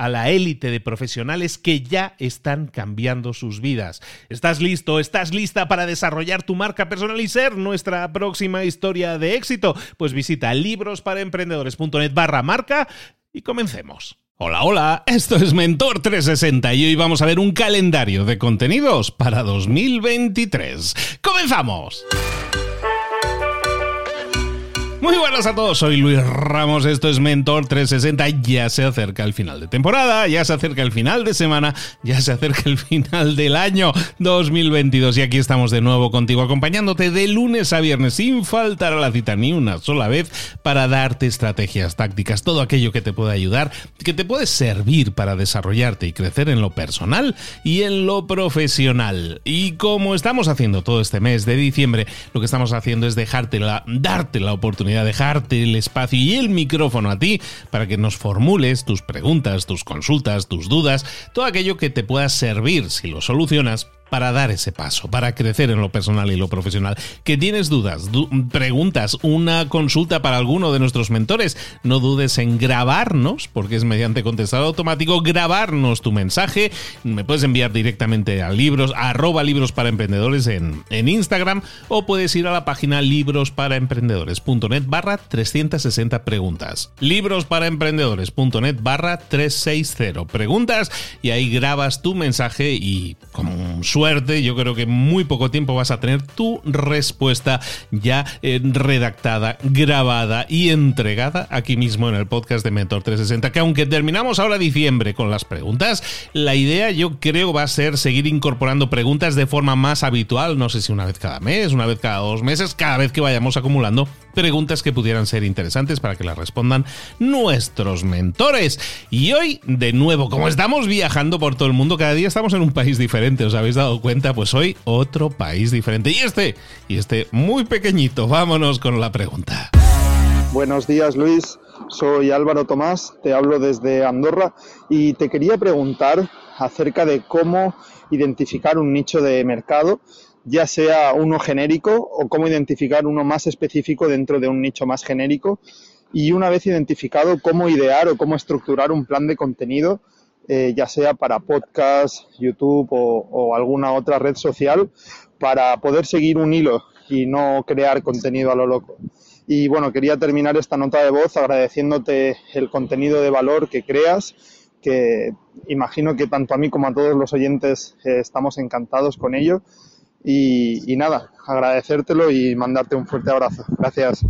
a la élite de profesionales que ya están cambiando sus vidas. ¿Estás listo? ¿Estás lista para desarrollar tu marca personal y ser nuestra próxima historia de éxito? Pues visita librosparaemprendedores.net barra marca y comencemos. Hola, hola, esto es Mentor 360 y hoy vamos a ver un calendario de contenidos para 2023. ¡Comenzamos! Muy buenas a todos, soy Luis Ramos, esto es Mentor 360, ya se acerca el final de temporada, ya se acerca el final de semana, ya se acerca el final del año 2022 y aquí estamos de nuevo contigo acompañándote de lunes a viernes sin faltar a la cita ni una sola vez para darte estrategias, tácticas, todo aquello que te pueda ayudar, que te puede servir para desarrollarte y crecer en lo personal y en lo profesional. Y como estamos haciendo todo este mes de diciembre, lo que estamos haciendo es dejarte la, darte la oportunidad a dejarte el espacio y el micrófono a ti para que nos formules tus preguntas, tus consultas, tus dudas, todo aquello que te pueda servir. Si lo solucionas para dar ese paso, para crecer en lo personal y lo profesional. ¿Que tienes dudas, preguntas, una consulta para alguno de nuestros mentores? No dudes en grabarnos, porque es mediante contestado automático, grabarnos tu mensaje. Me puedes enviar directamente a libros, a arroba libros para emprendedores en, en Instagram, o puedes ir a la página librosparaemprendedores.net barra 360 preguntas. Librosparaemprendedores.net barra 360 preguntas y ahí grabas tu mensaje y como un suerte, yo creo que en muy poco tiempo vas a tener tu respuesta ya eh, redactada, grabada y entregada aquí mismo en el podcast de Mentor 360, que aunque terminamos ahora diciembre con las preguntas, la idea yo creo va a ser seguir incorporando preguntas de forma más habitual, no sé si una vez cada mes, una vez cada dos meses, cada vez que vayamos acumulando preguntas que pudieran ser interesantes para que las respondan nuestros mentores. Y hoy, de nuevo, como estamos viajando por todo el mundo, cada día estamos en un país diferente, ¿os habéis dado cuenta, pues hoy otro país diferente. Y este, y este muy pequeñito. Vámonos con la pregunta. Buenos días, Luis. Soy Álvaro Tomás, te hablo desde Andorra y te quería preguntar acerca de cómo identificar un nicho de mercado, ya sea uno genérico o cómo identificar uno más específico dentro de un nicho más genérico. Y una vez identificado, cómo idear o cómo estructurar un plan de contenido eh, ya sea para podcast, YouTube o, alguna otra red social, para poder seguir un hilo y no crear contenido a lo loco. Y bueno, quería terminar esta nota de voz agradeciéndote el contenido de valor que creas, que imagino que tanto a mí como a todos los oyentes eh, estamos encantados con ello. y nada, agradecértelo y mandarte un fuerte abrazo. Gracias.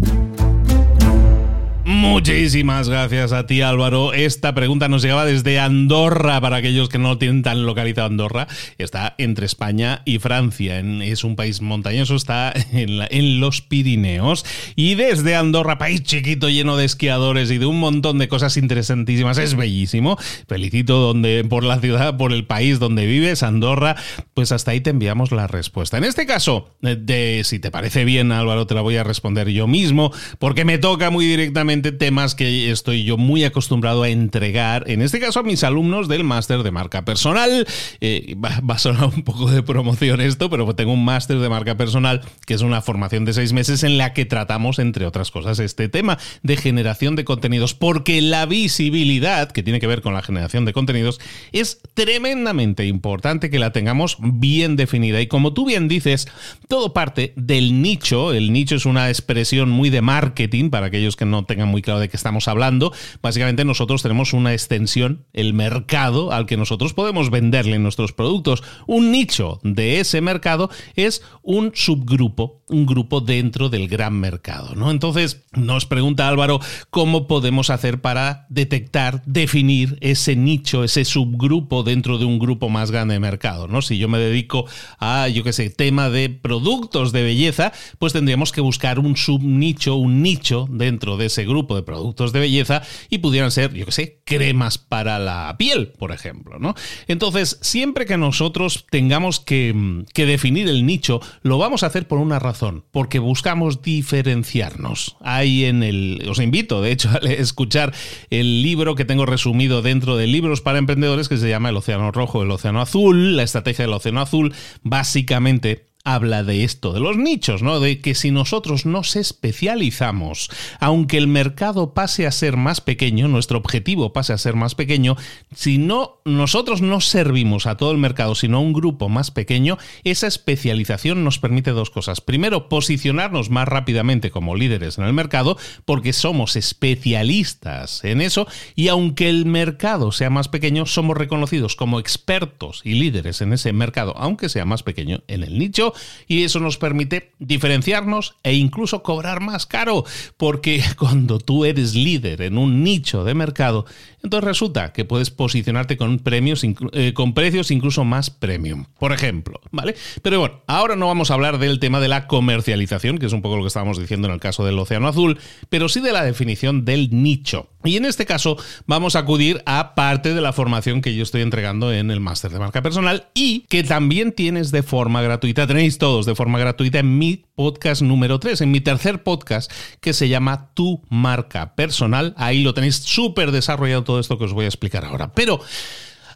Muchísimas gracias a ti Álvaro. Esta pregunta nos llegaba desde Andorra, para aquellos que no tienen tan localizado Andorra. Está entre España y Francia. es un país montañoso, está en, los Pirineos. Y desde Andorra, país chiquito lleno de esquiadores y de un montón de cosas interesantísimas, es bellísimo. Felicito donde, por la ciudad, por el país donde vives, Andorra. Pues hasta ahí te enviamos la respuesta. En este caso, de, si te parece bien Álvaro, te la voy a responder yo mismo, porque me toca muy directamente temas que estoy yo muy acostumbrado a entregar, en este caso a mis alumnos del máster de marca personal. Eh, va, a sonar un poco de promoción esto, pero tengo un máster de marca personal que es una formación de seis meses en la que tratamos, entre otras cosas, este tema de generación de contenidos, porque la visibilidad, que tiene que ver con la generación de contenidos, es tremendamente importante que la tengamos bien definida. Y como tú bien dices, todo parte del nicho. El nicho es una expresión muy de marketing para aquellos que no tengan muy claro de qué estamos hablando. Básicamente nosotros tenemos una extensión, el mercado al que nosotros podemos venderle nuestros productos. Un nicho de ese mercado es un subgrupo, un grupo dentro del gran mercado. ¿no? Entonces nos pregunta Álvaro cómo podemos hacer para detectar, definir ese nicho, ese subgrupo dentro de un grupo más grande de mercado. ¿no? Si yo me dedico a, yo qué sé, tema de productos de belleza, pues tendríamos que buscar un subnicho, un nicho dentro de ese grupo de productos de belleza y pudieran ser, yo que sé, cremas para la piel, por ejemplo, ¿no? Entonces, siempre que nosotros tengamos que, que definir el nicho, lo vamos a hacer por una razón, porque buscamos diferenciarnos. Ahí en el... Os invito, de hecho, a escuchar el libro que tengo resumido dentro de libros para emprendedores que se llama El Océano Rojo, el Océano Azul, la estrategia del Océano Azul, básicamente habla de esto, de los nichos, ¿no? De que si nosotros nos especializamos, aunque el mercado pase a ser más pequeño, nuestro objetivo pase a ser más pequeño, si no nosotros no servimos a todo el mercado, sino a un grupo más pequeño, esa especialización nos permite dos cosas. Primero, posicionarnos más rápidamente como líderes en el mercado, porque somos especialistas en eso, y aunque el mercado sea más pequeño, somos reconocidos como expertos y líderes en ese mercado, aunque sea más pequeño en el nicho y eso nos permite diferenciarnos e incluso cobrar más caro, porque cuando tú eres líder en un nicho de mercado, entonces resulta que puedes posicionarte con premios eh, con precios incluso más premium, por ejemplo, ¿vale? Pero bueno, ahora no vamos a hablar del tema de la comercialización, que es un poco lo que estábamos diciendo en el caso del Océano Azul, pero sí de la definición del nicho. Y en este caso vamos a acudir a parte de la formación que yo estoy entregando en el máster de marca personal y que también tienes de forma gratuita tenéis todos de forma gratuita en mi podcast número 3, en mi tercer podcast que se llama Tu marca personal. Ahí lo tenéis súper desarrollado todo esto que os voy a explicar ahora. Pero,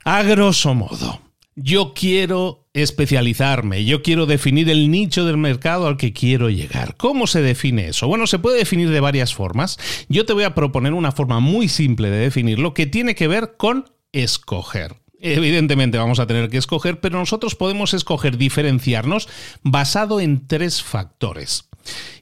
a grosso modo, yo quiero especializarme, yo quiero definir el nicho del mercado al que quiero llegar. ¿Cómo se define eso? Bueno, se puede definir de varias formas. Yo te voy a proponer una forma muy simple de definirlo que tiene que ver con escoger. Evidentemente vamos a tener que escoger, pero nosotros podemos escoger diferenciarnos basado en tres factores.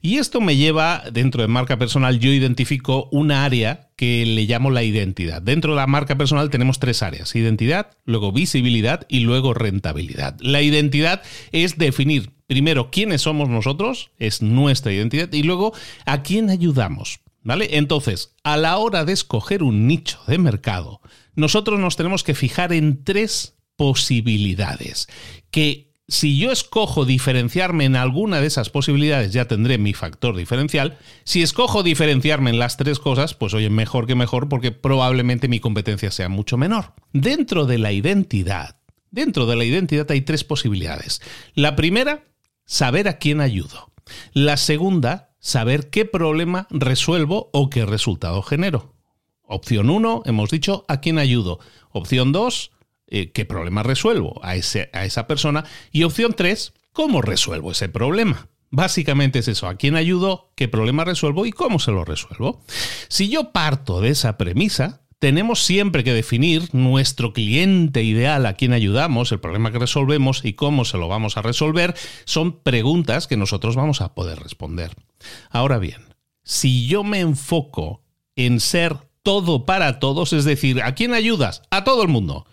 Y esto me lleva, dentro de marca personal, yo identifico un área que le llamo la identidad. Dentro de la marca personal tenemos tres áreas, identidad, luego visibilidad y luego rentabilidad. La identidad es definir primero quiénes somos nosotros, es nuestra identidad, y luego a quién ayudamos. ¿Vale? Entonces, a la hora de escoger un nicho de mercado, nosotros nos tenemos que fijar en tres posibilidades que si yo escojo diferenciarme en alguna de esas posibilidades, ya tendré mi factor diferencial. Si escojo diferenciarme en las tres cosas, pues oye, mejor que mejor porque probablemente mi competencia sea mucho menor. Dentro de la identidad, dentro de la identidad hay tres posibilidades. La primera, saber a quién ayudo. La segunda, saber qué problema resuelvo o qué resultado genero. Opción 1, hemos dicho a quién ayudo. Opción 2, eh, qué problema resuelvo a, ese, a esa persona. Y opción 3, cómo resuelvo ese problema. Básicamente es eso, a quién ayudo, qué problema resuelvo y cómo se lo resuelvo. Si yo parto de esa premisa, tenemos siempre que definir nuestro cliente ideal a quien ayudamos, el problema que resolvemos y cómo se lo vamos a resolver. Son preguntas que nosotros vamos a poder responder. Ahora bien, si yo me enfoco en ser todo para todos, es decir, ¿a quién ayudas? A todo el mundo.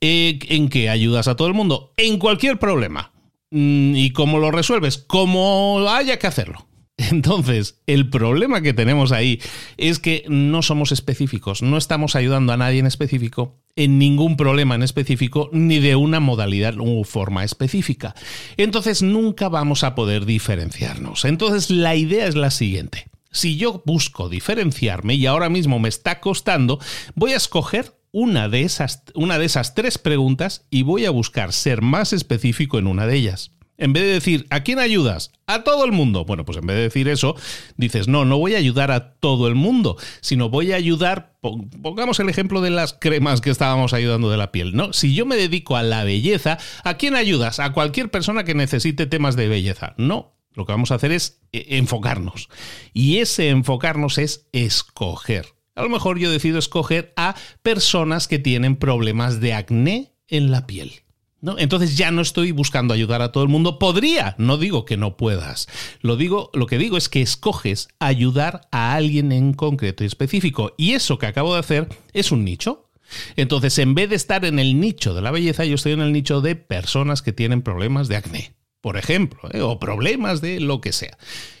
Eh, ¿En qué ayudas a todo el mundo? En cualquier problema. Mm, ¿Y cómo lo resuelves? Como haya que hacerlo. Entonces, el problema que tenemos ahí es que no somos específicos, no estamos ayudando a nadie en específico en ningún problema en específico ni de una modalidad u forma específica. Entonces nunca vamos a poder diferenciarnos. Entonces la idea es la siguiente. Si yo busco diferenciarme y ahora mismo me está costando, voy a escoger una de esas, una de esas tres preguntas y voy a buscar ser más específico en una de ellas. En vez de decir, ¿a quién ayudas? A todo el mundo. Bueno, pues en vez de decir eso, dices, no, no voy a ayudar a todo el mundo, sino voy a ayudar, pongamos el ejemplo de las cremas que estábamos ayudando de la piel, ¿no? Si yo me dedico a la belleza, ¿a quién ayudas? A cualquier persona que necesite temas de belleza. No, lo que vamos a hacer es eh, enfocarnos. Y ese enfocarnos es escoger. A lo mejor yo decido escoger a personas que tienen problemas de acné en la piel. ¿No? Entonces ya no estoy buscando ayudar a todo el mundo. Podría, no digo que no puedas. Lo digo, lo que digo es que escoges ayudar a alguien en concreto y específico. Y eso que acabo de hacer es un nicho. Entonces, en vez de estar en el nicho de la belleza, yo estoy en el nicho de personas que tienen problemas de acné, por ejemplo, ¿eh? o problemas de lo que sea.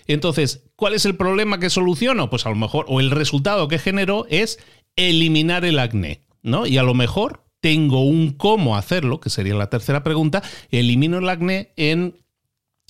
Entonces, ¿cuál es el problema que soluciono? Pues a lo mejor, o el resultado que genero es eliminar el acné, ¿no? Y a lo mejor tengo un cómo hacerlo, que sería la tercera pregunta, elimino el acné en,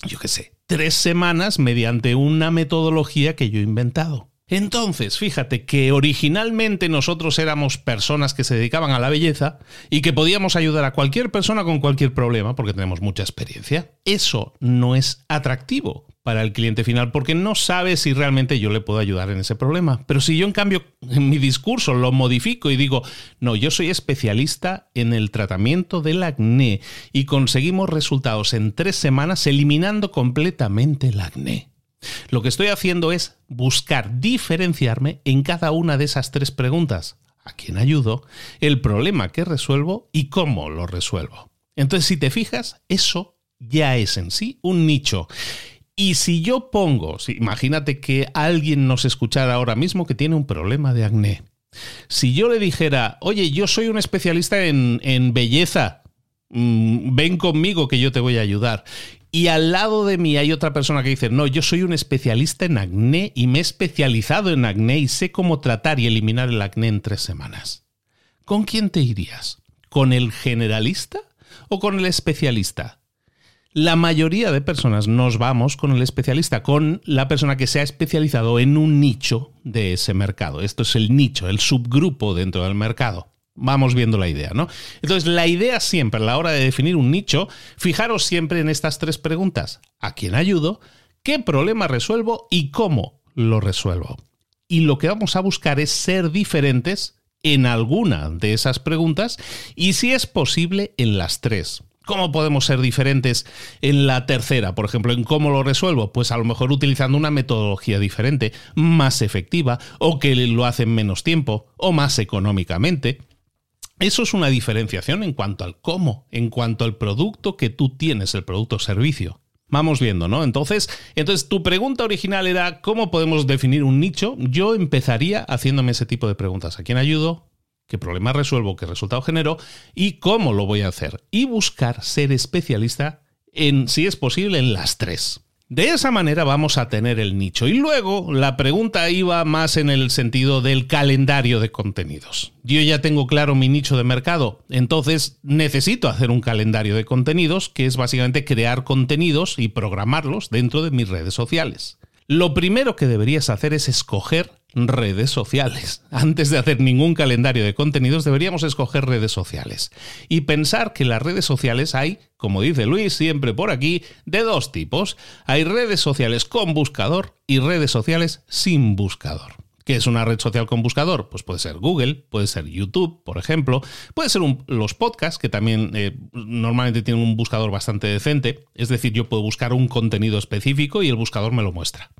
yo qué sé, tres semanas mediante una metodología que yo he inventado. Entonces, fíjate que originalmente nosotros éramos personas que se dedicaban a la belleza y que podíamos ayudar a cualquier persona con cualquier problema porque tenemos mucha experiencia. Eso no es atractivo para el cliente final porque no sabe si realmente yo le puedo ayudar en ese problema. Pero si yo en cambio en mi discurso lo modifico y digo, no, yo soy especialista en el tratamiento del acné y conseguimos resultados en tres semanas eliminando completamente el acné. Lo que estoy haciendo es buscar diferenciarme en cada una de esas tres preguntas. ¿A quién ayudo? El problema que resuelvo y cómo lo resuelvo. Entonces, si te fijas, eso ya es en sí un nicho. Y si yo pongo, imagínate que alguien nos escuchara ahora mismo que tiene un problema de acné. Si yo le dijera, oye, yo soy un especialista en, en belleza, mm, ven conmigo que yo te voy a ayudar. Y al lado de mí hay otra persona que dice, no, yo soy un especialista en acné y me he especializado en acné y sé cómo tratar y eliminar el acné en tres semanas. ¿Con quién te irías? ¿Con el generalista o con el especialista? La mayoría de personas nos vamos con el especialista, con la persona que se ha especializado en un nicho de ese mercado. Esto es el nicho, el subgrupo dentro del mercado. Vamos viendo la idea, ¿no? Entonces, la idea siempre a la hora de definir un nicho, fijaros siempre en estas tres preguntas. ¿A quién ayudo? ¿Qué problema resuelvo? ¿Y cómo lo resuelvo? Y lo que vamos a buscar es ser diferentes en alguna de esas preguntas y si es posible en las tres. ¿Cómo podemos ser diferentes en la tercera? Por ejemplo, en cómo lo resuelvo. Pues a lo mejor utilizando una metodología diferente, más efectiva, o que lo hace en menos tiempo, o más económicamente. Eso es una diferenciación en cuanto al cómo, en cuanto al producto que tú tienes, el producto o servicio. Vamos viendo, ¿no? Entonces, entonces, tu pregunta original era ¿cómo podemos definir un nicho? Yo empezaría haciéndome ese tipo de preguntas. ¿A quién ayudo? ¿Qué problema resuelvo? ¿Qué resultado genero? ¿Y cómo lo voy a hacer? Y buscar ser especialista en, si es posible, en las tres. De esa manera vamos a tener el nicho. Y luego la pregunta iba más en el sentido del calendario de contenidos. Yo ya tengo claro mi nicho de mercado, entonces necesito hacer un calendario de contenidos que es básicamente crear contenidos y programarlos dentro de mis redes sociales. Lo primero que deberías hacer es escoger redes sociales. Antes de hacer ningún calendario de contenidos, deberíamos escoger redes sociales. Y pensar que las redes sociales hay, como dice Luis siempre por aquí, de dos tipos. Hay redes sociales con buscador y redes sociales sin buscador. ¿Qué es una red social con buscador? Pues puede ser Google, puede ser YouTube, por ejemplo, puede ser los podcasts, que también eh, normalmente tienen un buscador bastante decente, es decir, yo puedo buscar un contenido específico y el buscador me lo muestra.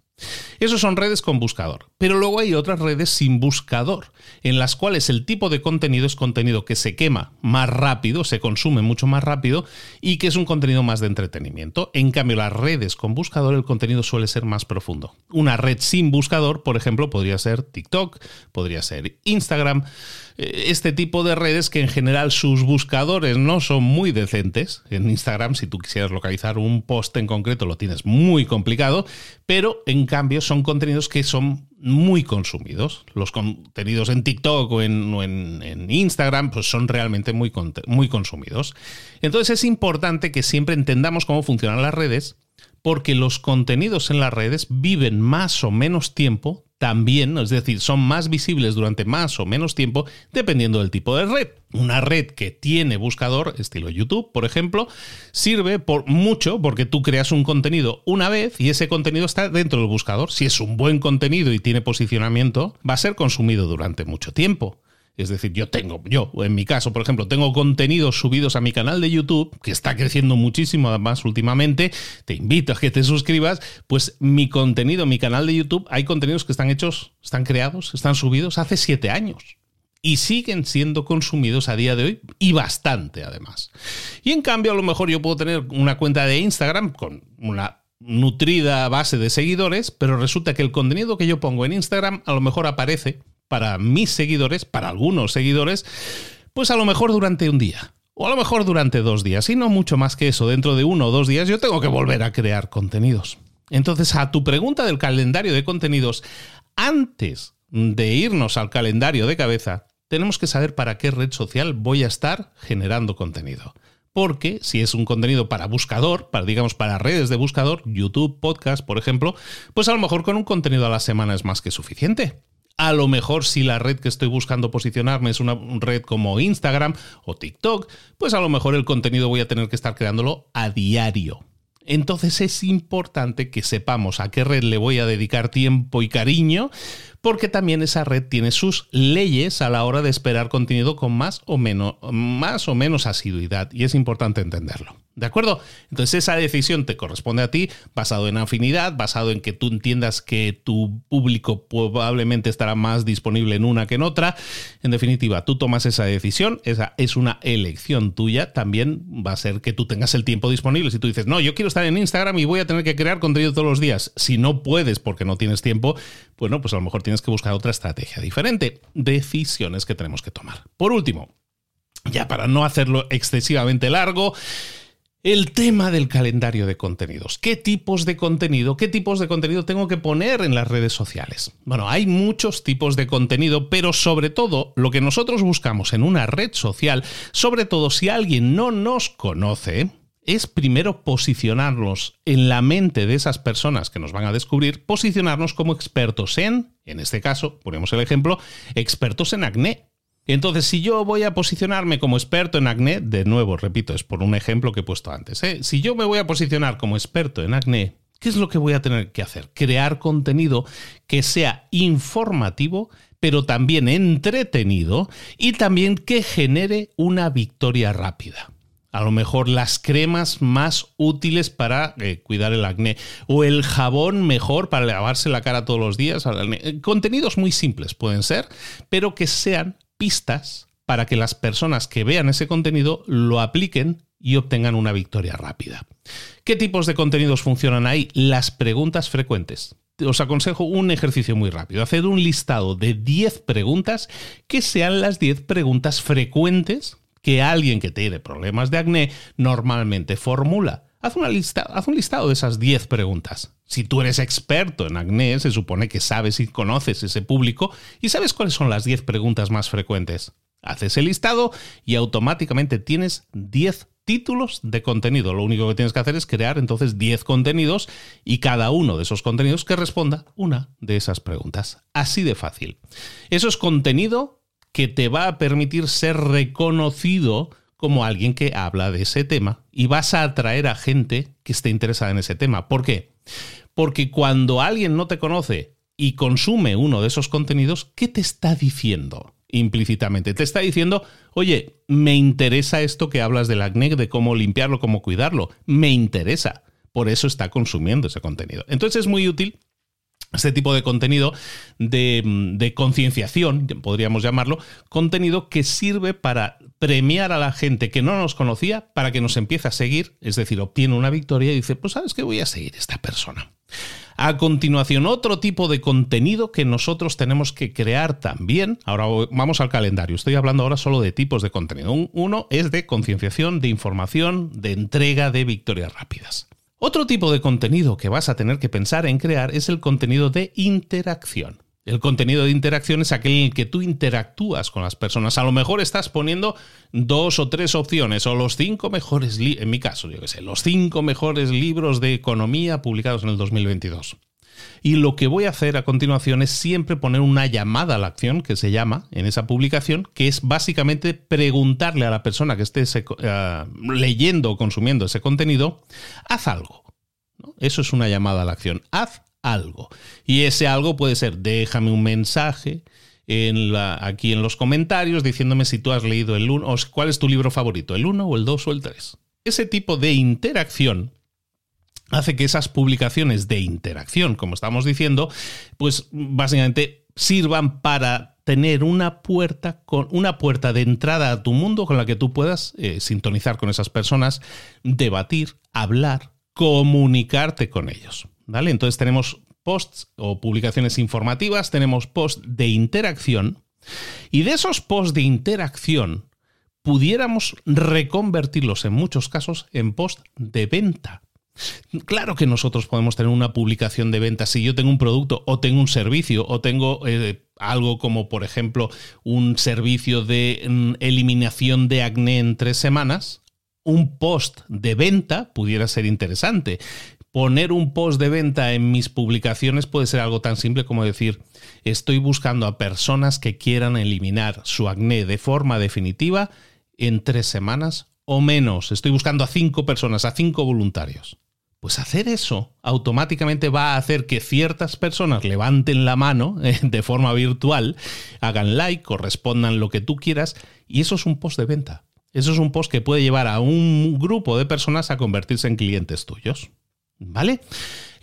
Esas son redes con buscador. Pero luego hay otras redes sin buscador, en las cuales el tipo de contenido es contenido que se quema más rápido, se consume mucho más rápido y que es un contenido más de entretenimiento. En cambio, las redes con buscador, el contenido suele ser más profundo. Una red sin buscador, por ejemplo, podría ser TikTok, podría ser Instagram, este tipo de redes que en general sus buscadores no son muy decentes. En Instagram, si tú quisieras localizar un post en concreto, lo tienes muy complicado, pero en cambio, son contenidos que son muy consumidos. Los contenidos en TikTok o en, Instagram pues son realmente muy, muy consumidos. Entonces es importante que siempre entendamos cómo funcionan las redes porque los contenidos en las redes viven más o menos tiempo también, es decir, son más visibles durante más o menos tiempo dependiendo del tipo de red. Una red que tiene buscador, estilo YouTube, por ejemplo, sirve por mucho porque tú creas un contenido una vez y ese contenido está dentro del buscador. Si es un buen contenido y tiene posicionamiento, va a ser consumido durante mucho tiempo. Es decir, yo tengo, yo en mi caso, por ejemplo, tengo contenidos subidos a mi canal de YouTube, que está creciendo muchísimo además últimamente, te invito a que te suscribas, pues mi contenido, mi canal de YouTube, hay contenidos que están hechos, están creados, están subidos hace siete años. Y siguen siendo consumidos a día de hoy y bastante además. Y en cambio, a lo mejor yo puedo tener una cuenta de Instagram con una nutrida base de seguidores, pero resulta que el contenido que yo pongo en Instagram a lo mejor aparece para mis seguidores, para algunos seguidores, pues a lo mejor durante un día. O a lo mejor durante dos días. Y no mucho más que eso. Dentro de uno o dos días yo tengo que volver a crear contenidos. Entonces, a tu pregunta del calendario de contenidos, antes de irnos al calendario de cabeza, tenemos que saber para qué red social voy a estar generando contenido. Porque si es un contenido para buscador, para digamos para redes de buscador, YouTube, podcast, por ejemplo, pues a lo mejor con un contenido a la semana es más que suficiente. A lo mejor si la red que estoy buscando posicionarme es una red como Instagram o TikTok, pues a lo mejor el contenido voy a tener que estar creándolo a diario. Entonces es importante que sepamos a qué red le voy a dedicar tiempo y cariño, porque también esa red tiene sus leyes a la hora de esperar contenido con más o menos, más o menos asiduidad y es importante entenderlo. ¿De acuerdo? Entonces esa decisión te corresponde a ti, basado en afinidad, basado en que tú entiendas que tu público probablemente estará más disponible en una que en otra. En definitiva, tú tomas esa decisión, esa es una elección tuya, también va a ser que tú tengas el tiempo disponible. Si tú dices, no, yo quiero estar en Instagram y voy a tener que crear contenido todos los días, si no puedes porque no tienes tiempo, bueno, pues a lo mejor tienes que buscar otra estrategia diferente. Decisiones que tenemos que tomar. Por último, ya para no hacerlo excesivamente largo, el tema del calendario de contenidos. ¿Qué tipos de contenido, qué tipos de contenido tengo que poner en las redes sociales? Bueno, hay muchos tipos de contenido, pero sobre todo lo que nosotros buscamos en una red social, sobre todo si alguien no nos conoce, es primero posicionarnos en la mente de esas personas que nos van a descubrir, posicionarnos como expertos en, en este caso, ponemos el ejemplo, expertos en acné entonces, si yo voy a posicionarme como experto en acné, de nuevo, repito, es por un ejemplo que he puesto antes, ¿eh? si yo me voy a posicionar como experto en acné, ¿qué es lo que voy a tener que hacer? Crear contenido que sea informativo, pero también entretenido y también que genere una victoria rápida a lo mejor las cremas más útiles para eh, cuidar el acné o el jabón mejor para lavarse la cara todos los días. Contenidos muy simples pueden ser, pero que sean pistas para que las personas que vean ese contenido lo apliquen y obtengan una victoria rápida. ¿Qué tipos de contenidos funcionan ahí? Las preguntas frecuentes. Os aconsejo un ejercicio muy rápido. Haced un listado de 10 preguntas que sean las 10 preguntas frecuentes que alguien que tiene problemas de acné normalmente formula. Haz, haz un listado de esas 10 preguntas. Si tú eres experto en acné, se supone que sabes y conoces ese público y sabes cuáles son las 10 preguntas más frecuentes. Haces el listado y automáticamente tienes 10 títulos de contenido. Lo único que tienes que hacer es crear entonces 10 contenidos y cada uno de esos contenidos que responda una de esas preguntas. Así de fácil. Eso es contenido que te va a permitir ser reconocido como alguien que habla de ese tema y vas a atraer a gente que esté interesada en ese tema. ¿Por qué? Porque cuando alguien no te conoce y consume uno de esos contenidos, ¿qué te está diciendo? implícitamente. Te está diciendo, oye, me interesa esto que hablas del acné, de cómo limpiarlo, cómo cuidarlo. Me interesa. Por eso está consumiendo ese contenido. Entonces es muy útil este tipo de contenido de, concienciación, podríamos llamarlo, contenido que sirve para premiar a la gente que no nos conocía para que nos empiece a seguir, es decir, obtiene una victoria y dice, pues sabes que voy a seguir esta persona. A continuación, otro tipo de contenido que nosotros tenemos que crear también. Ahora vamos al calendario. Estoy hablando ahora solo de tipos de contenido. Uno es de concienciación, de información, de entrega de victorias rápidas. Otro tipo de contenido que vas a tener que pensar en crear es el contenido de interacción. El contenido de interacción es aquel en el que tú interactúas con las personas. A lo mejor estás poniendo dos o tres opciones o los cinco mejores, en mi caso, yo qué sé, los cinco mejores libros de economía publicados en el 2022. Y lo que voy a hacer a continuación es siempre poner una llamada a la acción que se llama en esa publicación, que es básicamente preguntarle a la persona que esté eh, leyendo o consumiendo ese contenido, haz algo. Eso es una llamada a la acción. Haz algo. Y ese algo puede ser, déjame un mensaje aquí en los comentarios diciéndome si tú has leído el 1 o cuál es tu libro favorito, el 1 o el 2 o el 3. Ese tipo de interacción hace que esas publicaciones de interacción, como estamos diciendo, pues básicamente sirvan para tener una puerta con una puerta de entrada a tu mundo con la que tú puedas eh, sintonizar con esas personas, debatir, hablar, comunicarte con ellos. ¿Vale? Entonces tenemos posts o publicaciones informativas, tenemos posts de interacción y de esos posts de interacción pudiéramos reconvertirlos en muchos casos en posts de venta. Claro que nosotros podemos tener una publicación de venta. Si yo tengo un producto o tengo un servicio o tengo eh, algo como, por ejemplo, un servicio de mm, eliminación de acné en tres semanas, un post de venta pudiera ser interesante. Poner un post de venta en mis publicaciones puede ser algo tan simple como decir, estoy buscando a personas que quieran eliminar su acné de forma definitiva en tres semanas o menos. Estoy buscando a cinco personas, a cinco voluntarios. Pues hacer eso automáticamente va a hacer que ciertas personas levanten la mano eh, de forma virtual, hagan like, correspondan lo que tú quieras, y eso es un post de venta. Eso es un post que puede llevar a un grupo de personas a convertirse en clientes tuyos. ¿Vale?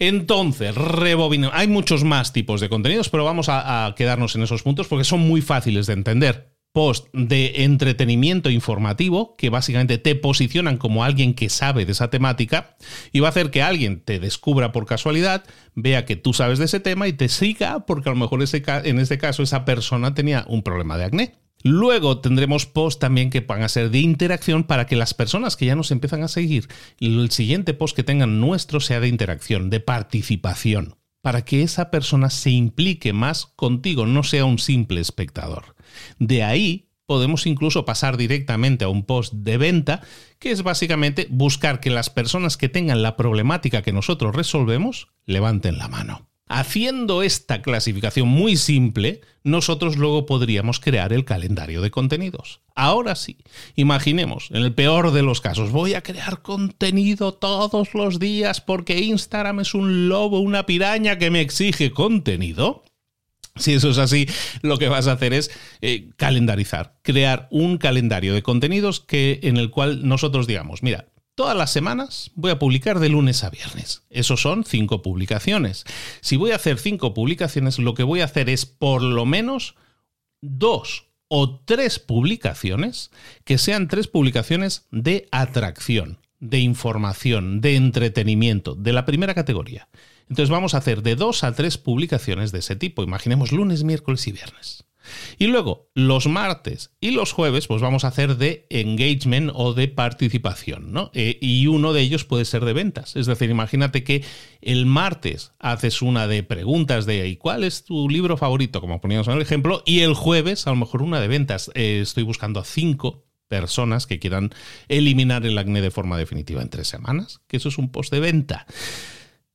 Entonces, rebobinemos. Hay muchos más tipos de contenidos, pero vamos a, quedarnos en esos puntos porque son muy fáciles de entender post de entretenimiento informativo que básicamente te posicionan como alguien que sabe de esa temática y va a hacer que alguien te descubra por casualidad, vea que tú sabes de ese tema y te siga porque a lo mejor en este caso esa persona tenía un problema de acné. Luego tendremos posts también que van a ser de interacción para que las personas que ya nos empiezan a seguir, el siguiente post que tengan nuestro sea de interacción, de participación, para que esa persona se implique más contigo, no sea un simple espectador. De ahí podemos incluso pasar directamente a un post de venta, que es básicamente buscar que las personas que tengan la problemática que nosotros resolvemos levanten la mano. Haciendo esta clasificación muy simple, nosotros luego podríamos crear el calendario de contenidos. Ahora sí, imaginemos, en el peor de los casos, voy a crear contenido todos los días porque Instagram es un lobo, una piraña que me exige contenido. Si eso es así, lo que vas a hacer es eh, calendarizar, crear un calendario de contenidos que, en el cual nosotros digamos, mira, todas las semanas voy a publicar de lunes a viernes. Eso son cinco publicaciones. Si voy a hacer cinco publicaciones, lo que voy a hacer es por lo menos dos o tres publicaciones que sean tres publicaciones de atracción, de información, de entretenimiento, de la primera categoría. Entonces vamos a hacer de dos a tres publicaciones de ese tipo. Imaginemos lunes, miércoles y viernes. Y luego, los martes y los jueves, pues vamos a hacer de engagement o de participación, ¿no? Eh, y uno de ellos puede ser de ventas. Es decir, imagínate que el martes haces una de preguntas de ¿y cuál es tu libro favorito? Como poníamos en el ejemplo, y el jueves a lo mejor una de ventas. Eh, estoy buscando a cinco personas que quieran eliminar el acné de forma definitiva en tres semanas, que eso es un post de venta.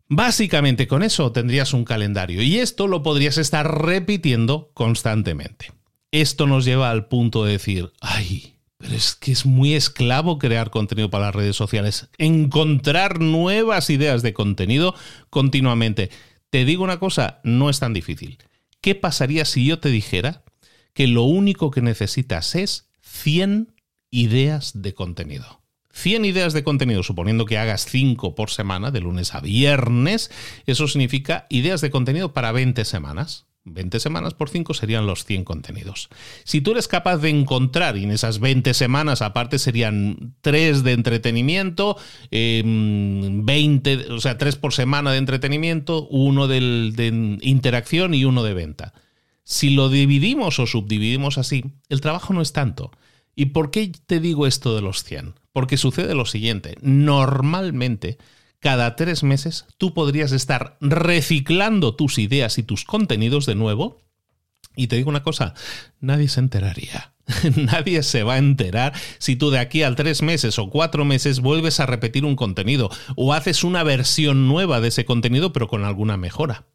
Básicamente con eso tendrías un calendario y esto lo podrías estar repitiendo constantemente. Esto nos lleva al punto de decir, ay, pero es que es muy esclavo crear contenido para las redes sociales, encontrar nuevas ideas de contenido continuamente. Te digo una cosa, no es tan difícil. ¿Qué pasaría si yo te dijera que lo único que necesitas es 100 ideas de contenido? 100 ideas de contenido, suponiendo que hagas 5 por semana, de lunes a viernes, eso significa ideas de contenido para 20 semanas. 20 semanas por 5 serían los 100 contenidos. Si tú eres capaz de encontrar, y en esas 20 semanas aparte serían 3 de entretenimiento, 20, em, o sea, 3 por semana de entretenimiento, uno de interacción y uno de venta. Si lo dividimos o subdividimos así, el trabajo no es tanto. ¿Y por qué te digo esto de los 100? Porque sucede lo siguiente, normalmente cada tres meses tú podrías estar reciclando tus ideas y tus contenidos de nuevo. Y te digo una cosa, nadie se enteraría. Nadie se va a enterar si tú de aquí al tres meses o cuatro meses vuelves a repetir un contenido o haces una versión nueva de ese contenido pero con alguna mejora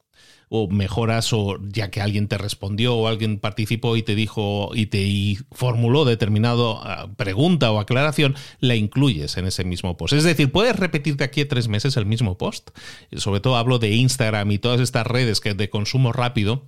o mejoras o ya que alguien te respondió o alguien participó y te dijo y te formuló determinado ah, pregunta o aclaración, la incluyes en ese mismo post. Es decir, puedes repetirte aquí tres meses el mismo post. Sobre todo hablo de Instagram y todas estas redes que de consumo rápido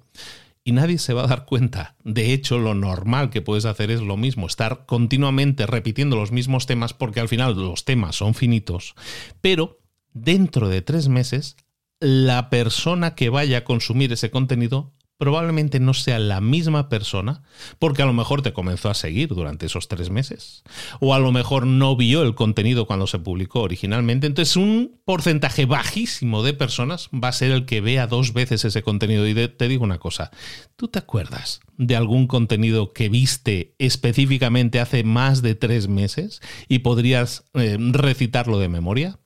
y nadie se va a dar cuenta. De hecho, lo normal que puedes hacer es lo mismo, estar continuamente repitiendo los mismos temas porque al final los temas son finitos, pero dentro de tres meses la persona que vaya a consumir ese contenido probablemente no sea la misma persona, porque a lo mejor te comenzó a seguir durante esos tres meses, o a lo mejor no vio el contenido cuando se publicó originalmente. Entonces, un porcentaje bajísimo de personas va a ser el que vea dos veces ese contenido. Y te digo una cosa, ¿tú te acuerdas de algún contenido que viste específicamente hace más de tres meses y podrías eh, recitarlo de memoria?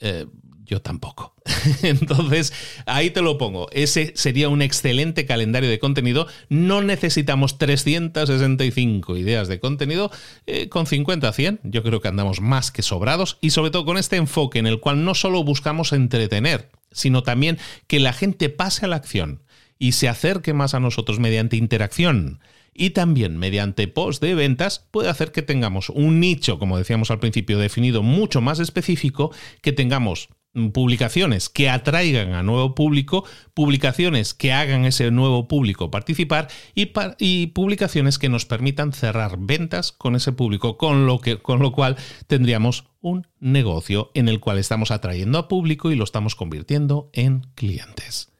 Eh, yo tampoco. Entonces, ahí te lo pongo. Ese sería un excelente calendario de contenido. No necesitamos 365 ideas de contenido. Eh, con 50 a 100, yo creo que andamos más que sobrados. Y sobre todo con este enfoque en el cual no solo buscamos entretener, sino también que la gente pase a la acción y se acerque más a nosotros mediante interacción y también mediante post de ventas puede hacer que tengamos un nicho, como decíamos al principio, definido mucho más específico, que tengamos publicaciones que atraigan a nuevo público, publicaciones que hagan ese nuevo público participar y, publicaciones que nos permitan cerrar ventas con ese público, con lo, que, con lo cual tendríamos un negocio en el cual estamos atrayendo a público y lo estamos convirtiendo en clientes.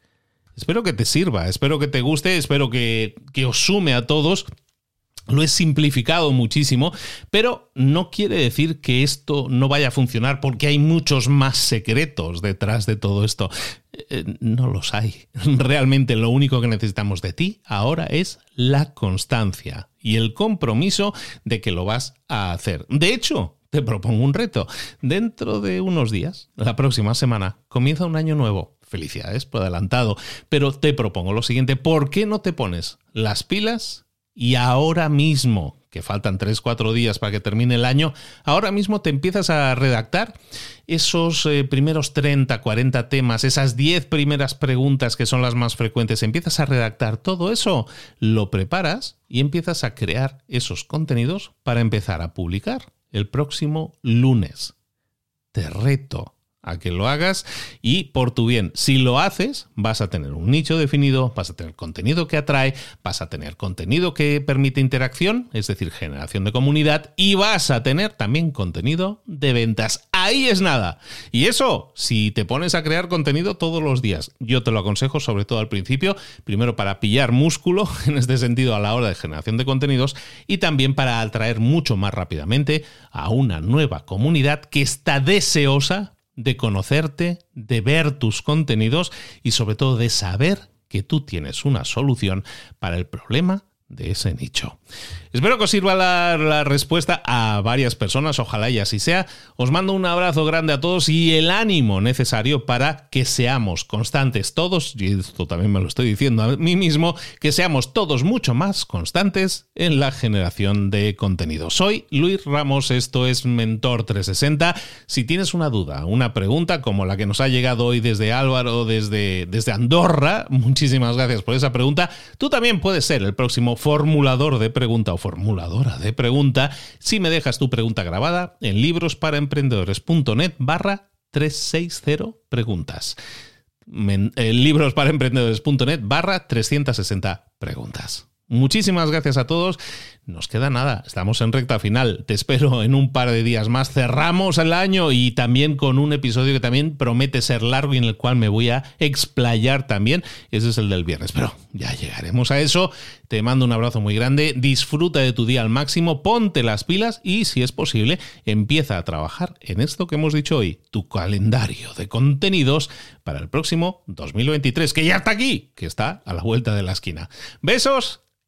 Espero que te sirva, espero que te guste, espero que, que os sume a todos lo he simplificado muchísimo, pero no quiere decir que esto no vaya a funcionar porque hay muchos más secretos detrás de todo esto. Eh, no los hay. Realmente lo único que necesitamos de ti ahora es la constancia y el compromiso de que lo vas a hacer. De hecho, te propongo un reto. Dentro de unos días, la próxima semana, comienza un año nuevo. Felicidades por adelantado. Pero te propongo lo siguiente, ¿por qué no te pones las pilas y ahora mismo, que faltan 3-4 días para que termine el año, ahora mismo te empiezas a redactar esos eh, primeros 30, 40 temas, esas 10 primeras preguntas que son las más frecuentes, empiezas a redactar todo eso, lo preparas y empiezas a crear esos contenidos para empezar a publicar el próximo lunes. Te reto a que lo hagas y por tu bien. Si lo haces, vas a tener un nicho definido, vas a tener contenido que atrae, vas a tener contenido que permite interacción, es decir, generación de comunidad y vas a tener también contenido de ventas. Ahí es nada. Y eso, si te pones a crear contenido todos los días, yo te lo aconsejo sobre todo al principio, primero para pillar músculo en este sentido a la hora de generación de contenidos y también para atraer mucho más rápidamente a una nueva comunidad que está deseosa de conocerte, de ver tus contenidos y sobre todo de saber que tú tienes una solución para el problema de ese nicho. Espero que os sirva la, respuesta a varias personas, ojalá y así sea. Os mando un abrazo grande a todos y el ánimo necesario para que seamos constantes todos, y esto también me lo estoy diciendo a mí mismo, que seamos todos mucho más constantes en la generación de contenido. Soy Luis Ramos, esto es Mentor 360. Si tienes una duda, una pregunta como la que nos ha llegado hoy desde Álvaro, desde, desde Andorra, muchísimas gracias por esa pregunta, tú también puedes ser el próximo formulador de pregunta formuladora de pregunta si me dejas tu pregunta grabada en librosparaemprendedores.net barra 360 preguntas. En librosparaemprendedores.net barra 360 preguntas. Muchísimas gracias a todos nos queda nada, estamos en recta final. Te espero en un par de días más. Cerramos el año y también con un episodio que también promete ser largo y en el cual me voy a explayar también. Ese es el del viernes, pero ya llegaremos a eso. Te mando un abrazo muy grande. Disfruta de tu día al máximo, ponte las pilas y, si es posible, empieza a trabajar en esto que hemos dicho hoy, tu calendario de contenidos para el próximo 2023, que ya está aquí, que está a la vuelta de la esquina. Besos